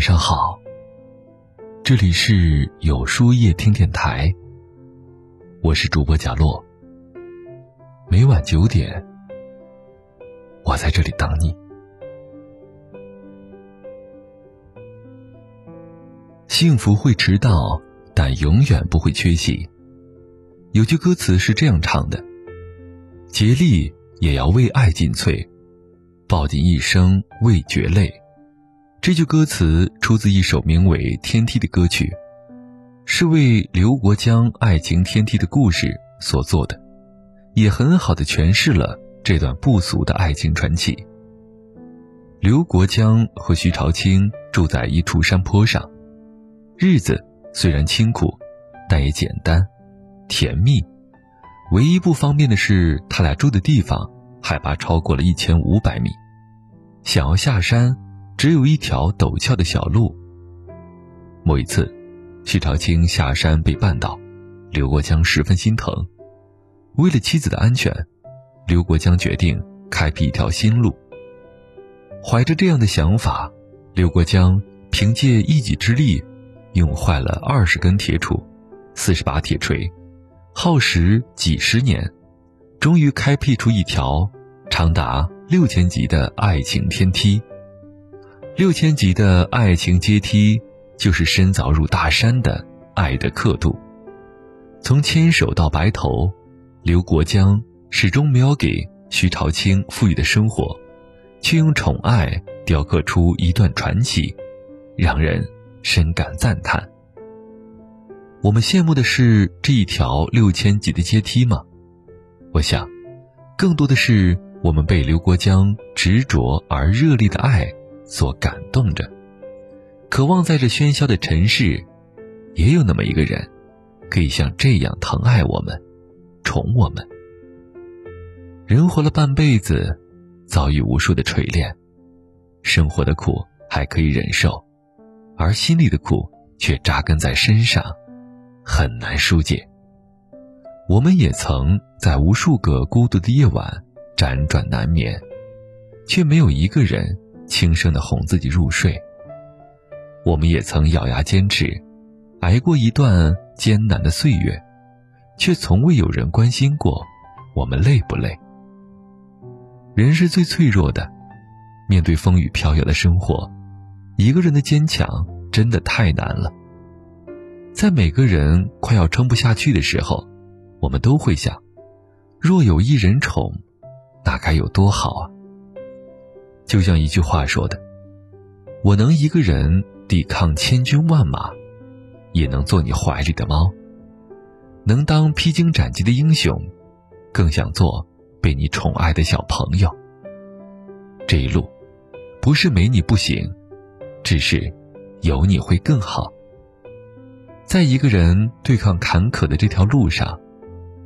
晚上好，这里是有书夜听电台，我是主播贾洛。每晚九点，我在这里等你。幸福会迟到，但永远不会缺席。有句歌词是这样唱的：“竭力也要为爱尽瘁，抱紧一生未觉累。”这句歌词出自一首名为《天梯》的歌曲，是为刘国江爱情天梯的故事所做的，也很好的诠释了这段不俗的爱情传奇。刘国江和徐朝清住在一处山坡上，日子虽然清苦，但也简单、甜蜜。唯一不方便的是，他俩住的地方海拔超过了一千五百米，想要下山。只有一条陡峭的小路。某一次，徐朝清下山被绊倒，刘国江十分心疼。为了妻子的安全，刘国江决定开辟一条新路。怀着这样的想法，刘国江凭借一己之力，用坏了二十根铁杵、四十把铁锤，耗时几十年，终于开辟出一条长达六千级的爱情天梯。六千级的爱情阶梯，就是深凿入大山的爱的刻度。从牵手到白头，刘国江始终没有给徐朝清富裕的生活，却用宠爱雕刻出一段传奇，让人深感赞叹。我们羡慕的是这一条六千级的阶梯吗？我想，更多的是我们被刘国江执着而热烈的爱。所感动着，渴望在这喧嚣的尘世，也有那么一个人，可以像这样疼爱我们，宠我们。人活了半辈子，遭遇无数的锤炼，生活的苦还可以忍受，而心里的苦却扎根在身上，很难疏解。我们也曾在无数个孤独的夜晚辗转难眠，却没有一个人。轻声的哄自己入睡。我们也曾咬牙坚持，挨过一段艰难的岁月，却从未有人关心过我们累不累。人是最脆弱的，面对风雨飘摇的生活，一个人的坚强真的太难了。在每个人快要撑不下去的时候，我们都会想：若有一人宠，那该有多好啊！就像一句话说的：“我能一个人抵抗千军万马，也能做你怀里的猫。能当披荆斩棘的英雄，更想做被你宠爱的小朋友。这一路，不是没你不行，只是有你会更好。在一个人对抗坎坷的这条路上，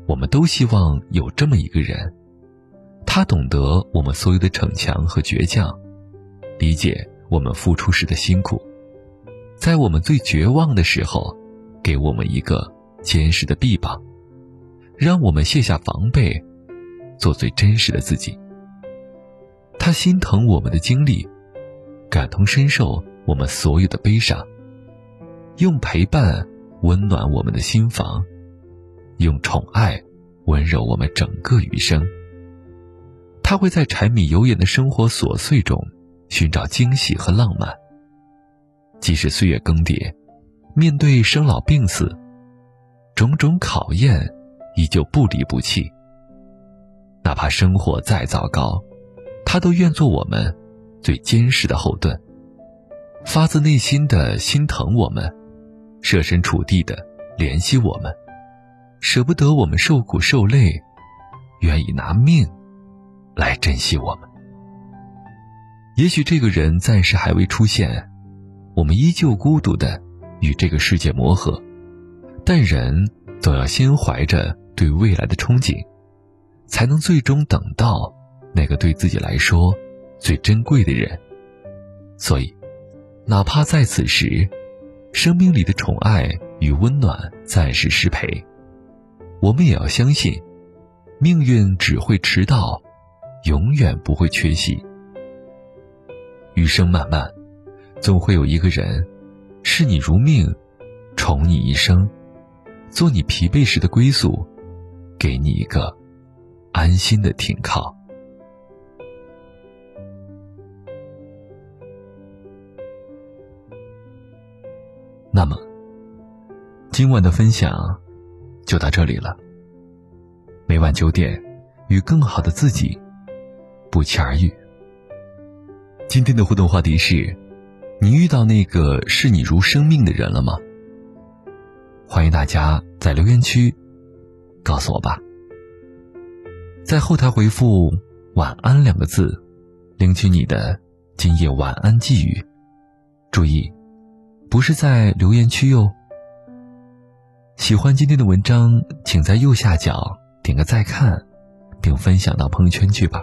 我们都希望有这么一个人。”他懂得我们所有的逞强和倔强，理解我们付出时的辛苦，在我们最绝望的时候，给我们一个坚实的臂膀，让我们卸下防备，做最真实的自己。他心疼我们的经历，感同身受我们所有的悲伤，用陪伴温暖我们的心房，用宠爱温柔我们整个余生。他会在柴米油盐的生活琐碎中寻找惊喜和浪漫。即使岁月更迭，面对生老病死，种种考验，依旧不离不弃。哪怕生活再糟糕，他都愿做我们最坚实的后盾，发自内心的心疼我们，设身处地的怜惜我们，舍不得我们受苦受累，愿意拿命。来珍惜我们。也许这个人暂时还未出现，我们依旧孤独的与这个世界磨合，但人总要先怀着对未来的憧憬，才能最终等到那个对自己来说最珍贵的人。所以，哪怕在此时，生命里的宠爱与温暖暂时失陪，我们也要相信，命运只会迟到。永远不会缺席。余生漫漫，总会有一个人，视你如命，宠你一生，做你疲惫时的归宿，给你一个安心的停靠。那么，今晚的分享就到这里了。每晚九点，与更好的自己不期而遇。今天的互动话题是：你遇到那个视你如生命的人了吗？欢迎大家在留言区告诉我吧。在后台回复“晚安”两个字，领取你的今夜晚安寄语。注意。不是在留言区哟。喜欢今天的文章，请在右下角点个再看，并分享到朋友圈去吧。